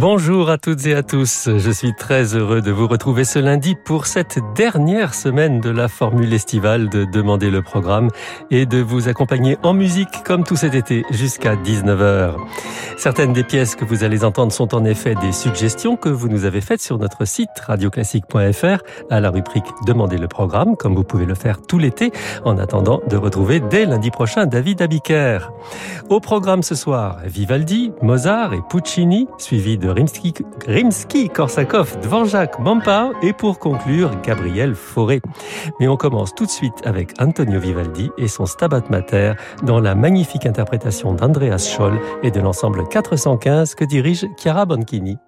Bonjour à toutes et à tous. Je suis très heureux de vous retrouver ce lundi pour cette dernière semaine de la formule estivale de Demander le programme et de vous accompagner en musique comme tout cet été jusqu'à 19h. Certaines des pièces que vous allez entendre sont en effet des suggestions que vous nous avez faites sur notre site radioclassique.fr à la rubrique Demander le programme, comme vous pouvez le faire tout l'été en attendant de retrouver dès lundi prochain David Abiker. Au programme ce soir, Vivaldi, Mozart et Puccini, suivi de Rimsky, Rimsky Korsakov, Dvorak, Mampao et pour conclure, Gabriel Fauré. Mais on commence tout de suite avec Antonio Vivaldi et son Stabat Mater dans la magnifique interprétation d'Andreas Scholl et de l'ensemble 415 que dirige Chiara Bonchini.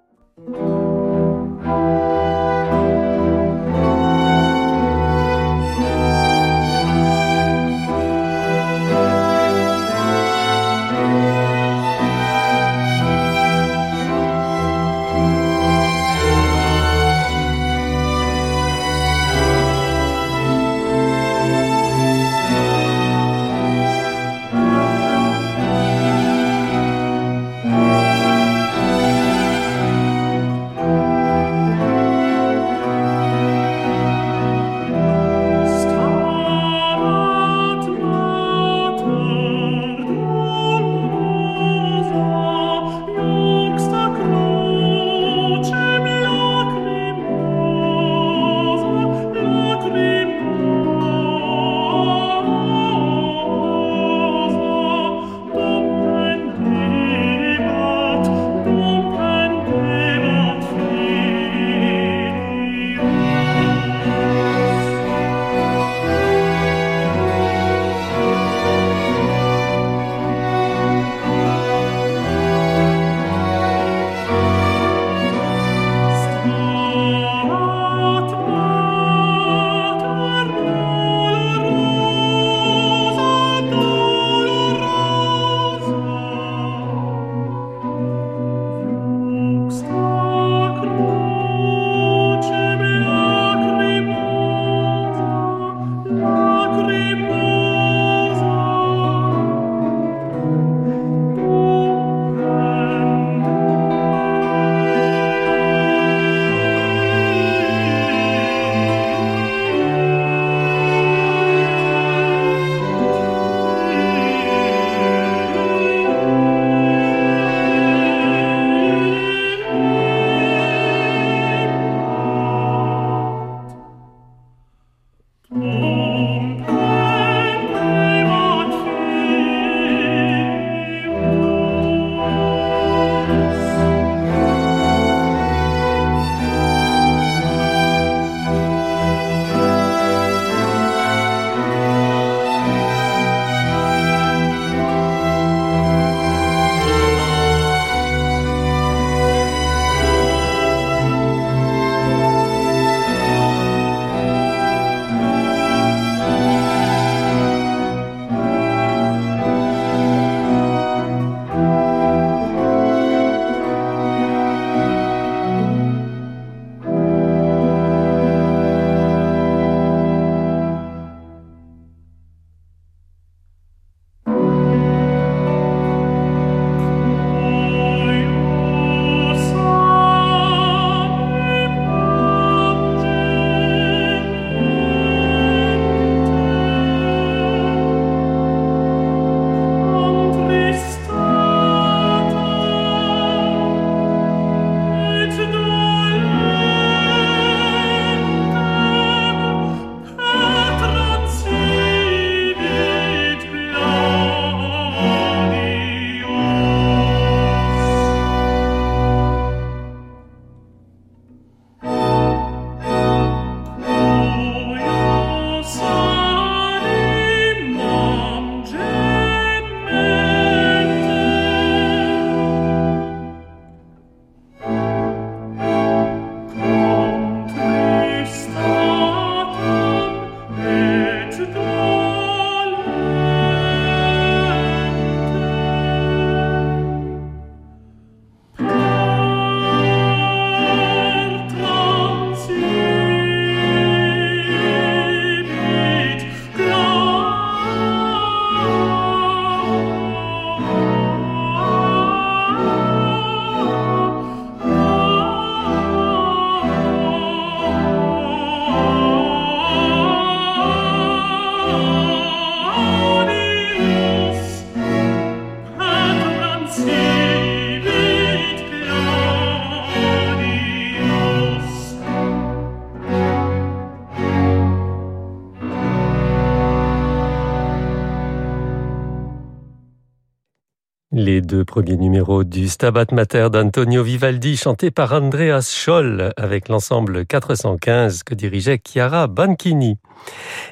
Premiers numéros du Stabat Mater d'Antonio Vivaldi, chanté par Andreas Scholl avec l'ensemble 415 que dirigeait Chiara Banchini.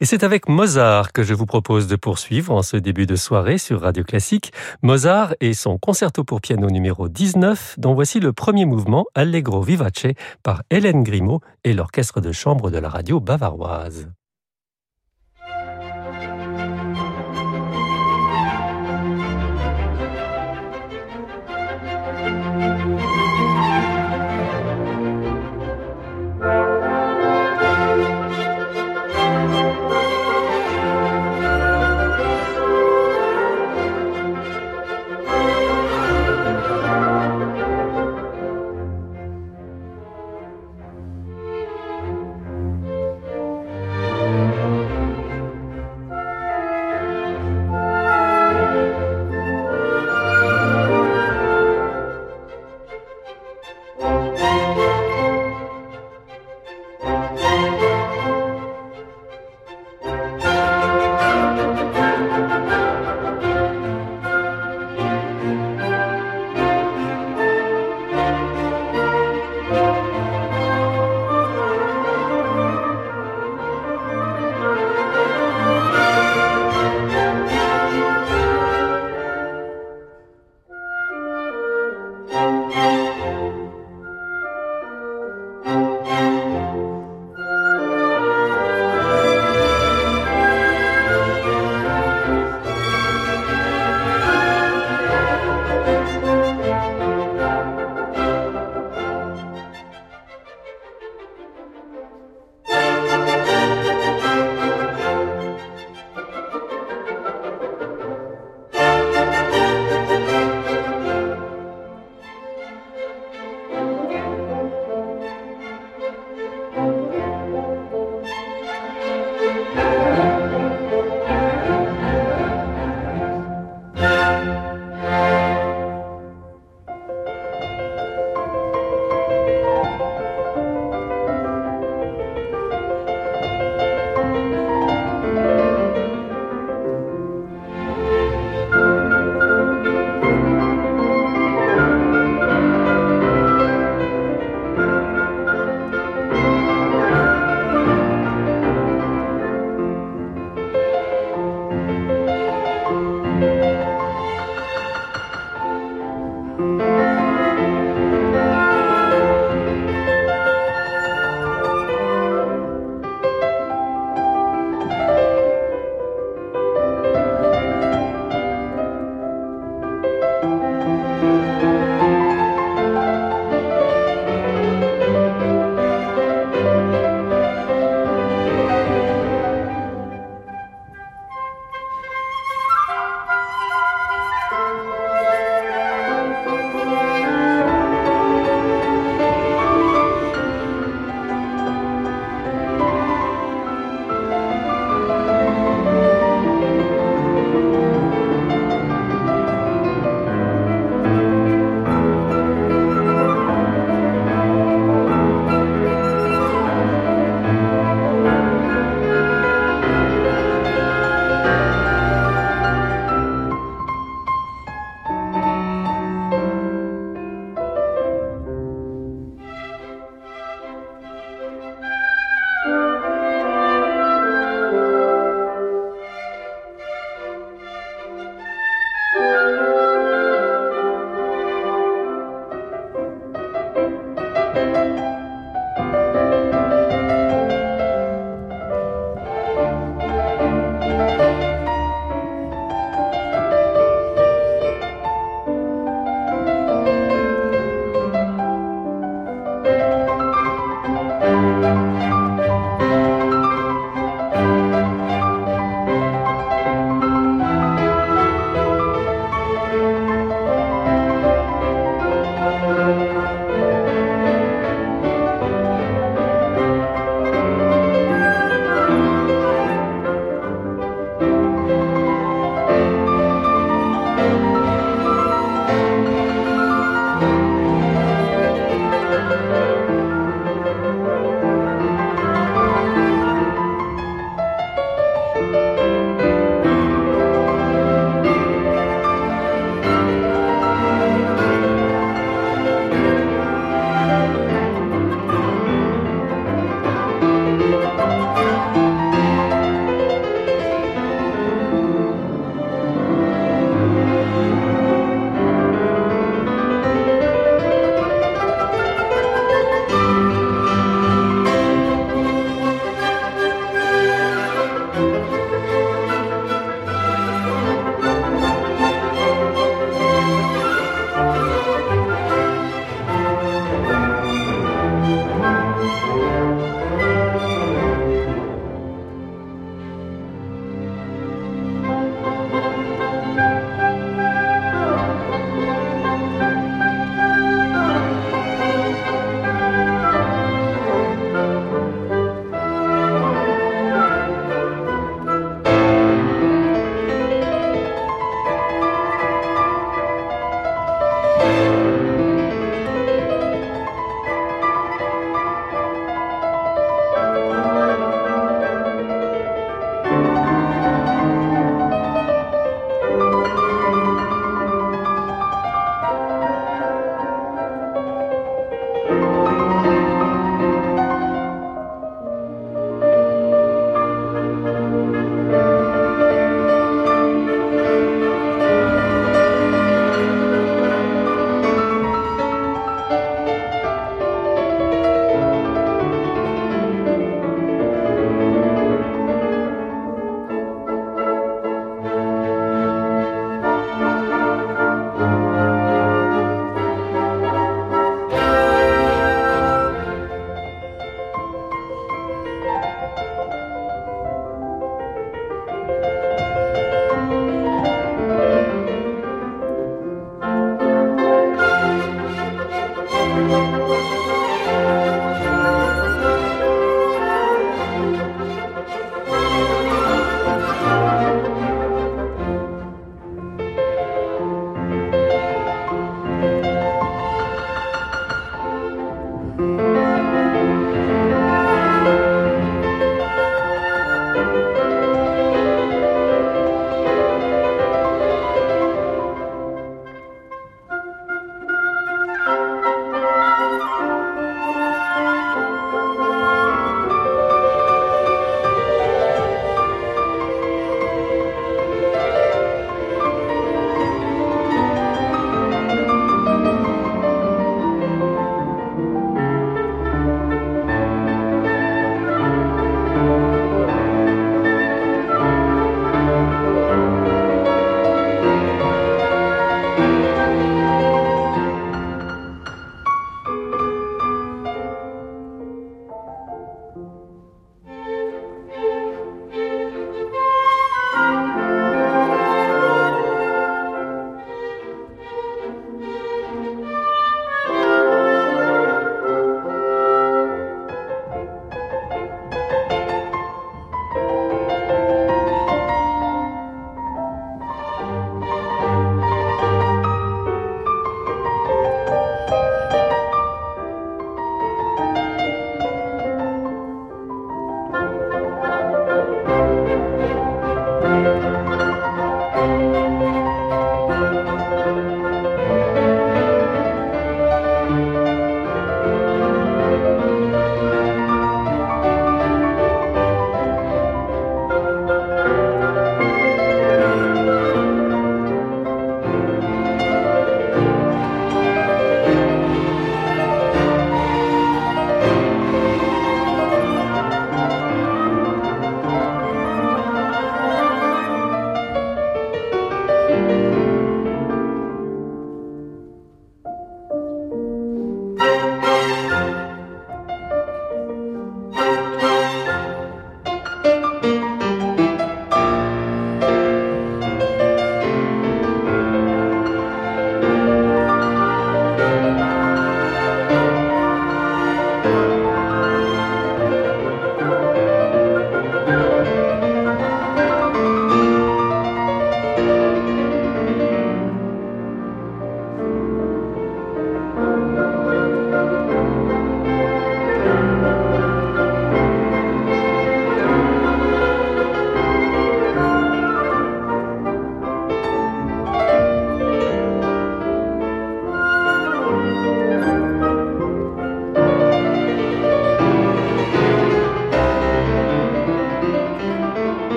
Et c'est avec Mozart que je vous propose de poursuivre en ce début de soirée sur Radio Classique. Mozart et son concerto pour piano numéro 19, dont voici le premier mouvement Allegro Vivace par Hélène Grimaud et l'orchestre de chambre de la radio bavaroise.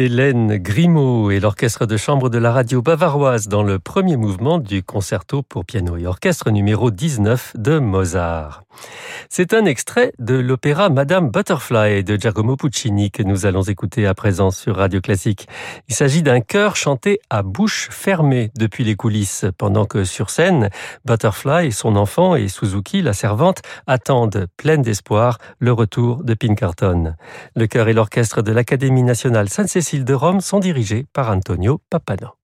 Hélène Grimaud et l'orchestre de chambre de la radio bavaroise dans le premier mouvement du concerto pour piano et orchestre numéro 19 de Mozart. C'est un extrait de l'opéra Madame Butterfly de Giacomo Puccini que nous allons écouter à présent sur Radio Classique. Il s'agit d'un chœur chanté à bouche fermée depuis les coulisses, pendant que sur scène, Butterfly, son enfant et Suzuki, la servante, attendent pleine d'espoir le retour de Pinkerton. Le chœur et l'orchestre de l'Académie nationale Sainte-Cécile de Rome sont dirigés par Antonio Papano.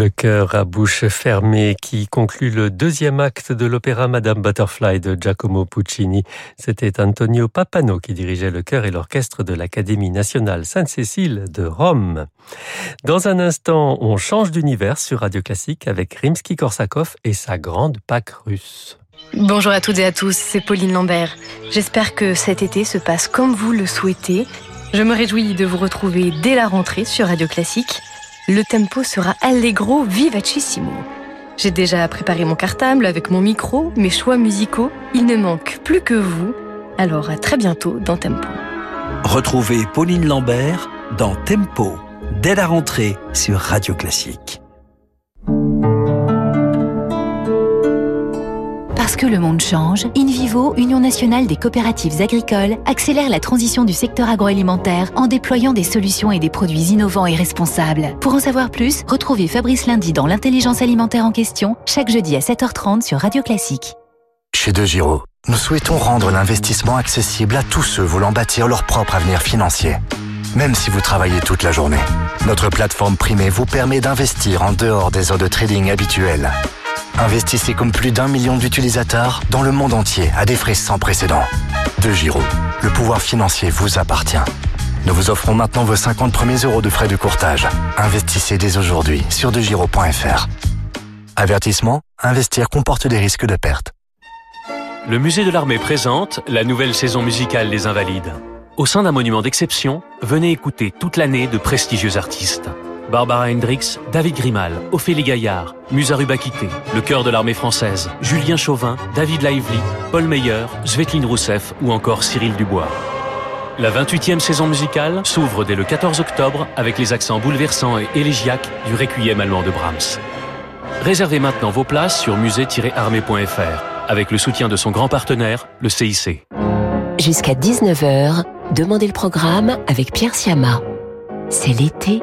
Le cœur à bouche fermée qui conclut le deuxième acte de l'opéra Madame Butterfly de Giacomo Puccini. C'était Antonio Papano qui dirigeait le chœur et l'orchestre de l'Académie nationale Sainte-Cécile de Rome. Dans un instant, on change d'univers sur Radio Classique avec Rimsky-Korsakov et sa grande Pâque russe. Bonjour à toutes et à tous, c'est Pauline Lambert. J'espère que cet été se passe comme vous le souhaitez. Je me réjouis de vous retrouver dès la rentrée sur Radio Classique le tempo sera allegro vivacissimo. J'ai déjà préparé mon cartable avec mon micro, mes choix musicaux. Il ne manque plus que vous. Alors à très bientôt dans Tempo. Retrouvez Pauline Lambert dans Tempo dès la rentrée sur Radio Classique. Que le monde change, InVivo, Union nationale des coopératives agricoles, accélère la transition du secteur agroalimentaire en déployant des solutions et des produits innovants et responsables. Pour en savoir plus, retrouvez Fabrice Lundi dans l'intelligence alimentaire en question, chaque jeudi à 7h30 sur Radio Classique. Chez De Giro, nous souhaitons rendre l'investissement accessible à tous ceux voulant bâtir leur propre avenir financier. Même si vous travaillez toute la journée, notre plateforme primée vous permet d'investir en dehors des heures de trading habituelles Investissez comme plus d'un million d'utilisateurs dans le monde entier à des frais sans précédent. De Giro, le pouvoir financier vous appartient. Nous vous offrons maintenant vos 50 premiers euros de frais de courtage. Investissez dès aujourd'hui sur degiro.fr. Avertissement, investir comporte des risques de perte. Le musée de l'armée présente la nouvelle saison musicale des Invalides. Au sein d'un monument d'exception, venez écouter toute l'année de prestigieux artistes. Barbara Hendricks, David Grimal, Ophélie Gaillard, Musa Rubakité, le chœur de l'armée française, Julien Chauvin, David Lively, Paul Meyer, Svetlin Rousseff ou encore Cyril Dubois. La 28e saison musicale s'ouvre dès le 14 octobre avec les accents bouleversants et élégiaques du Requiem allemand de Brahms. Réservez maintenant vos places sur musée-armée.fr avec le soutien de son grand partenaire, le CIC. Jusqu'à 19h, Demandez le programme avec Pierre Siama. C'est l'été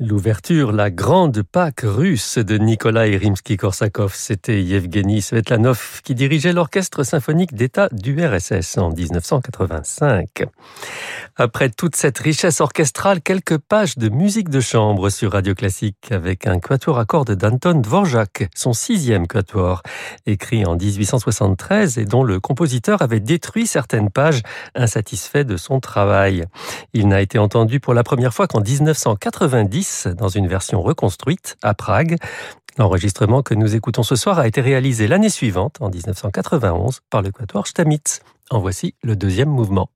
L'ouverture, la grande Pâque russe de Nikolai Rimsky-Korsakov. C'était Yevgeny Svetlanov qui dirigeait l'orchestre symphonique d'État du RSS en 1985. Après toute cette richesse orchestrale, quelques pages de musique de chambre sur Radio Classique avec un quatuor à cordes d'Anton Dvorak, son sixième quatuor, écrit en 1873 et dont le compositeur avait détruit certaines pages insatisfait de son travail. Il n'a été entendu pour la première fois qu'en 1990 dans une version reconstruite à Prague. L'enregistrement que nous écoutons ce soir a été réalisé l'année suivante, en 1991, par le quatuor Stamitz. En voici le deuxième mouvement.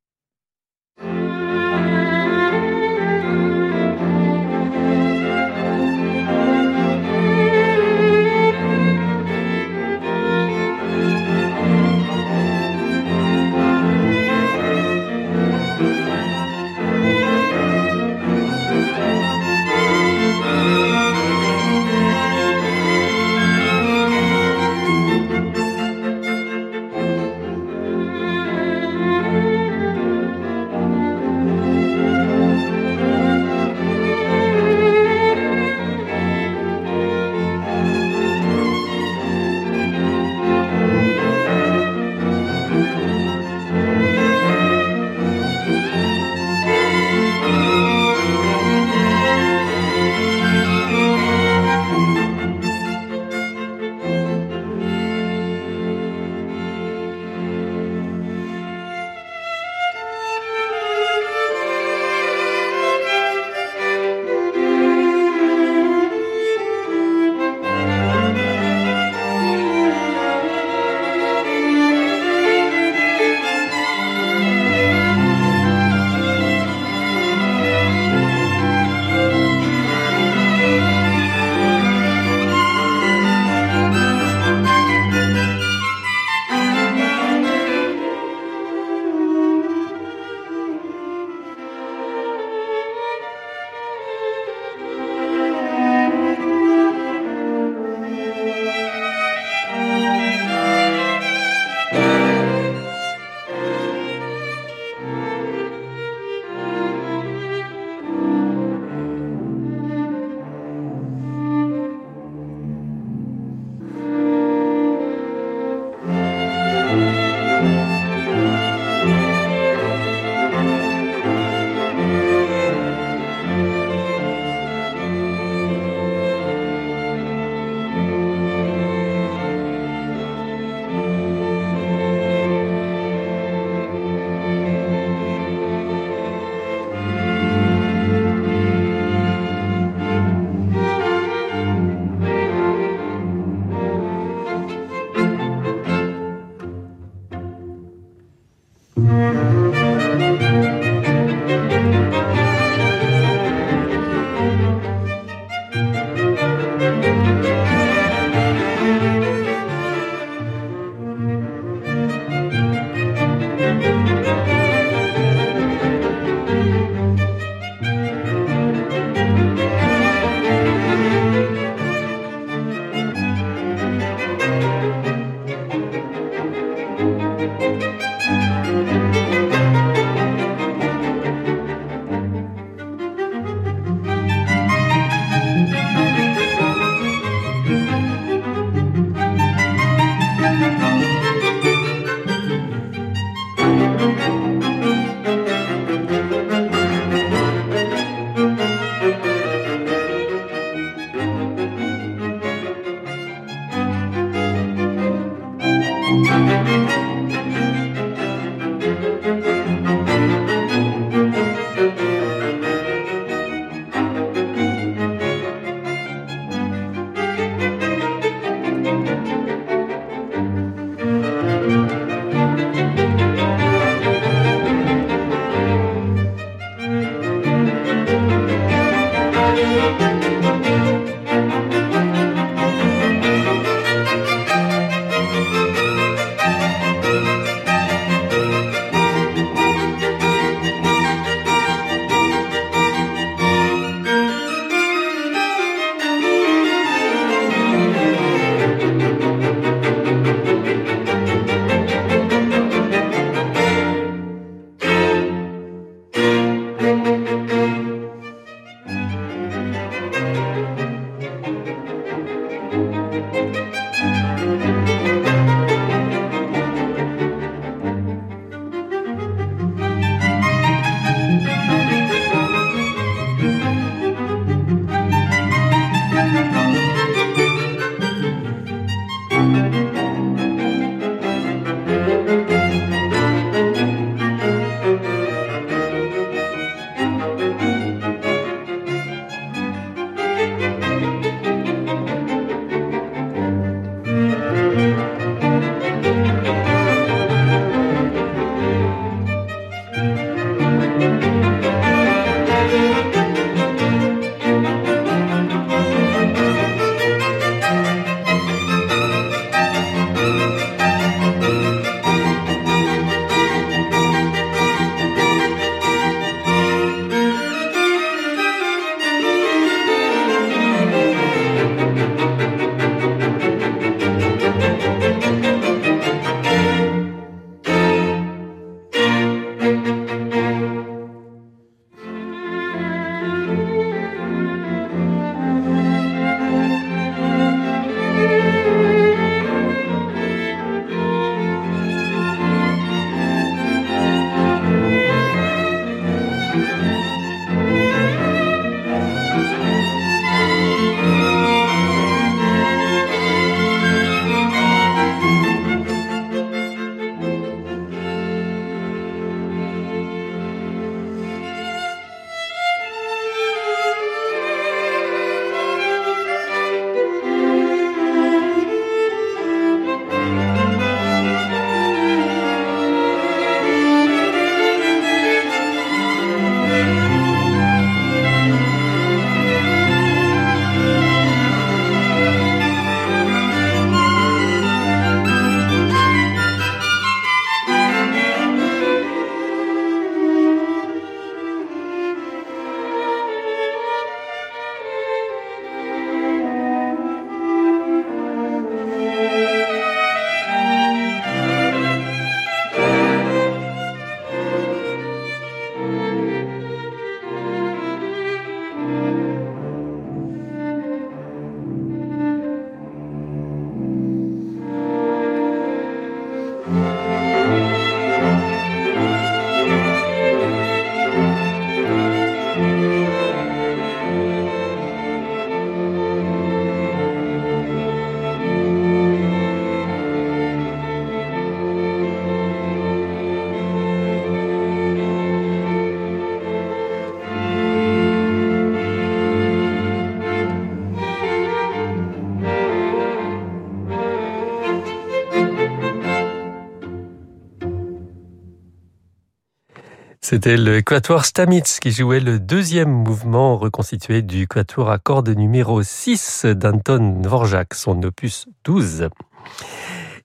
C'était le quatuor Stamitz qui jouait le deuxième mouvement reconstitué du quatuor à cordes numéro 6 d'Anton Dvorak, son opus 12.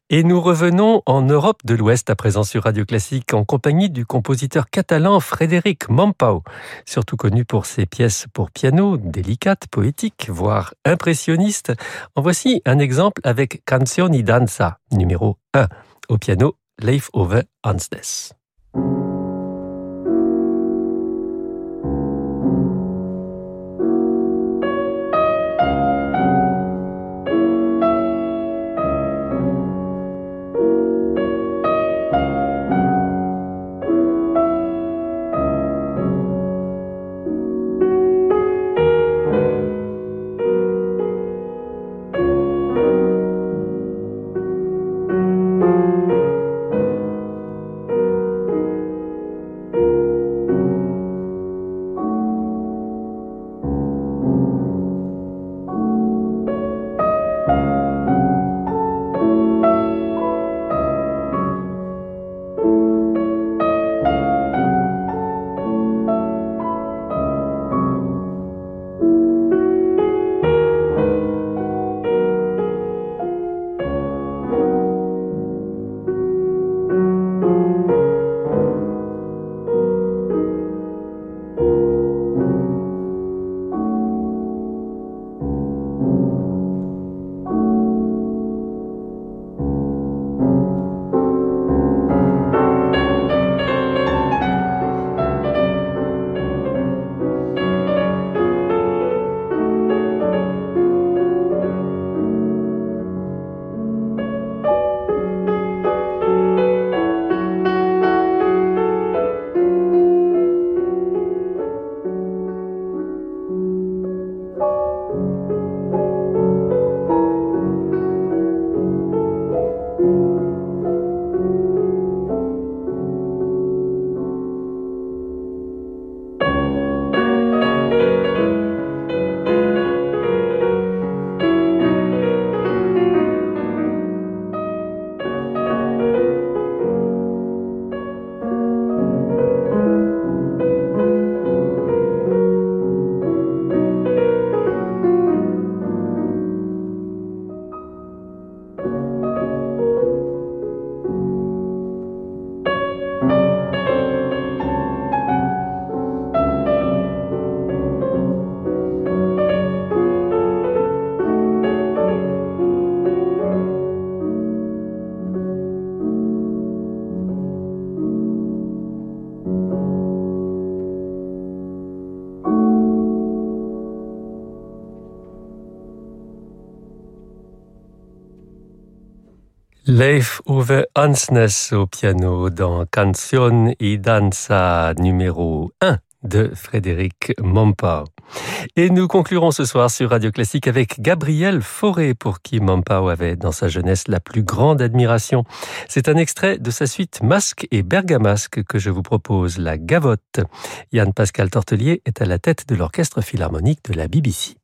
Et nous revenons en Europe de l'Ouest à présent sur Radio Classique en compagnie du compositeur catalan Frédéric Mompau, surtout connu pour ses pièces pour piano délicates, poétiques, voire impressionnistes. En voici un exemple avec Canzoni Danza, numéro 1, au piano Leif Ove Hansnes. Leif Uwe Hansnes au piano dans Canción y Danza numéro 1 de Frédéric Mompau. Et nous conclurons ce soir sur Radio Classique avec Gabriel Fauré, pour qui Mompau avait dans sa jeunesse la plus grande admiration. C'est un extrait de sa suite Masque et Bergamasque que je vous propose, la Gavotte. Yann Pascal Tortelier est à la tête de l'orchestre philharmonique de la BBC.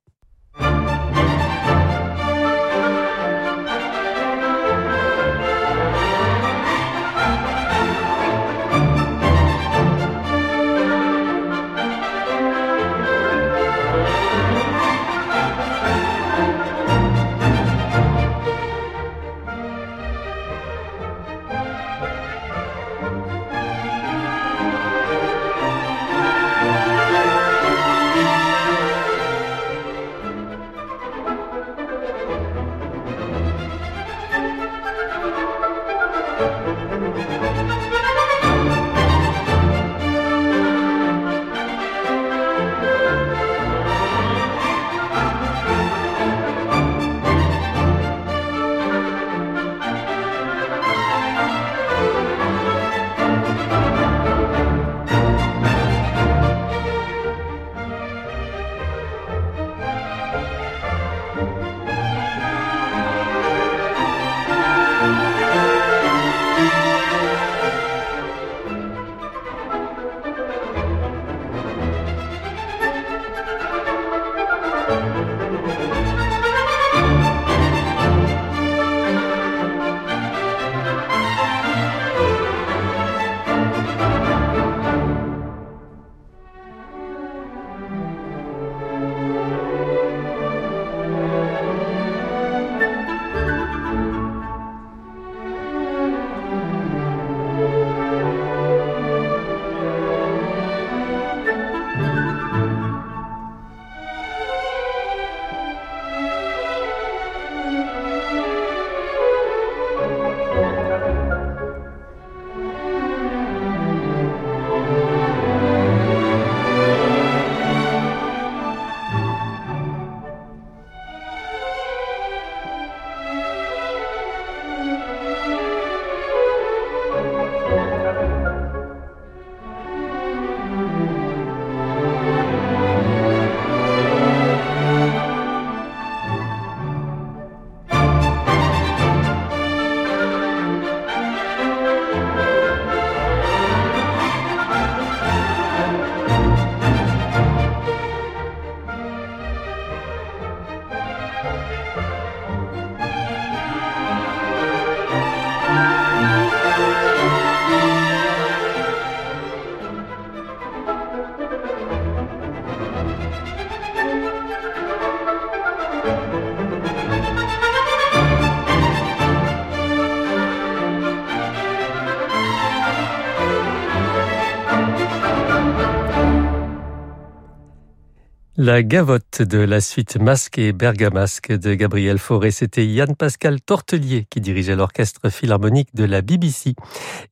La gavotte de la suite Masque et Bergamasque de Gabriel Fauré, c'était Yann Pascal Tortelier qui dirigeait l'orchestre philharmonique de la BBC.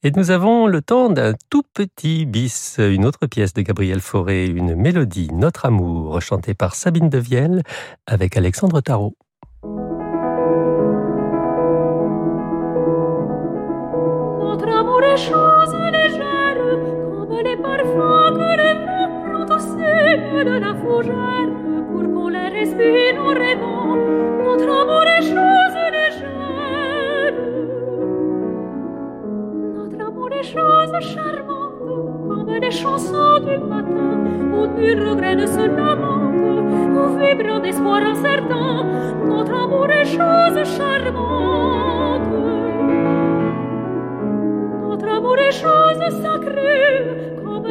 Et nous avons le temps d'un tout petit bis, une autre pièce de Gabriel Fauré, une mélodie, Notre amour, chantée par Sabine Devielle avec Alexandre Tarot. Notre amour est chose Notre amour est chose légère.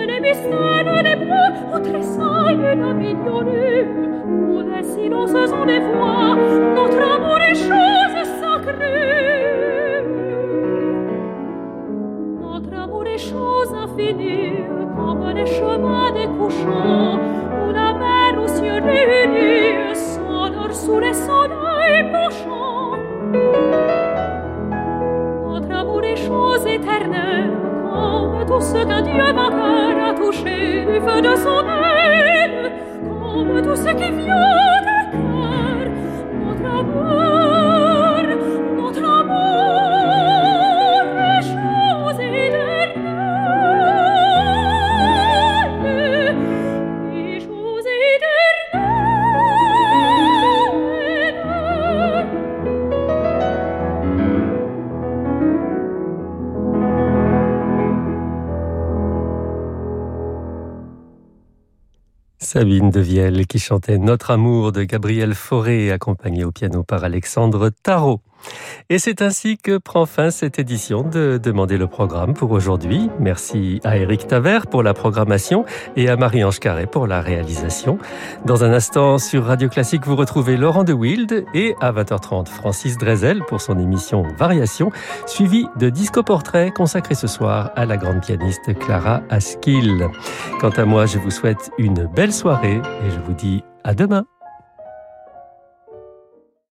Ne se lamente, où vibrant d'espoir incertain. Notre amour est chose charmante. Notre amour est chose sacrée, les mystères des bois où tressaille la mignonne, où les silences ont des voix, notre amour est chose sacrée. Notre amour est chose infinie, comme les chemins des couchants, où la mer aux cieux réunis sonore sous les soleils penchants. Notre amour est chose éternelle, comme tout ce qu'un Dieu vainqueur feu de son aile, comme tout ce qui vient Sabine Devielle qui chantait Notre amour de Gabriel Fauré, accompagné au piano par Alexandre Tarot. Et c'est ainsi que prend fin cette édition de Demander le programme pour aujourd'hui. Merci à Eric Taver pour la programmation et à Marie-Ange Carré pour la réalisation. Dans un instant, sur Radio Classique, vous retrouvez Laurent de Wild et à 20h30, Francis Drezel pour son émission Variation, suivi de Disco Portrait consacré ce soir à la grande pianiste Clara Askill. Quant à moi, je vous souhaite une belle soirée et je vous dis à demain.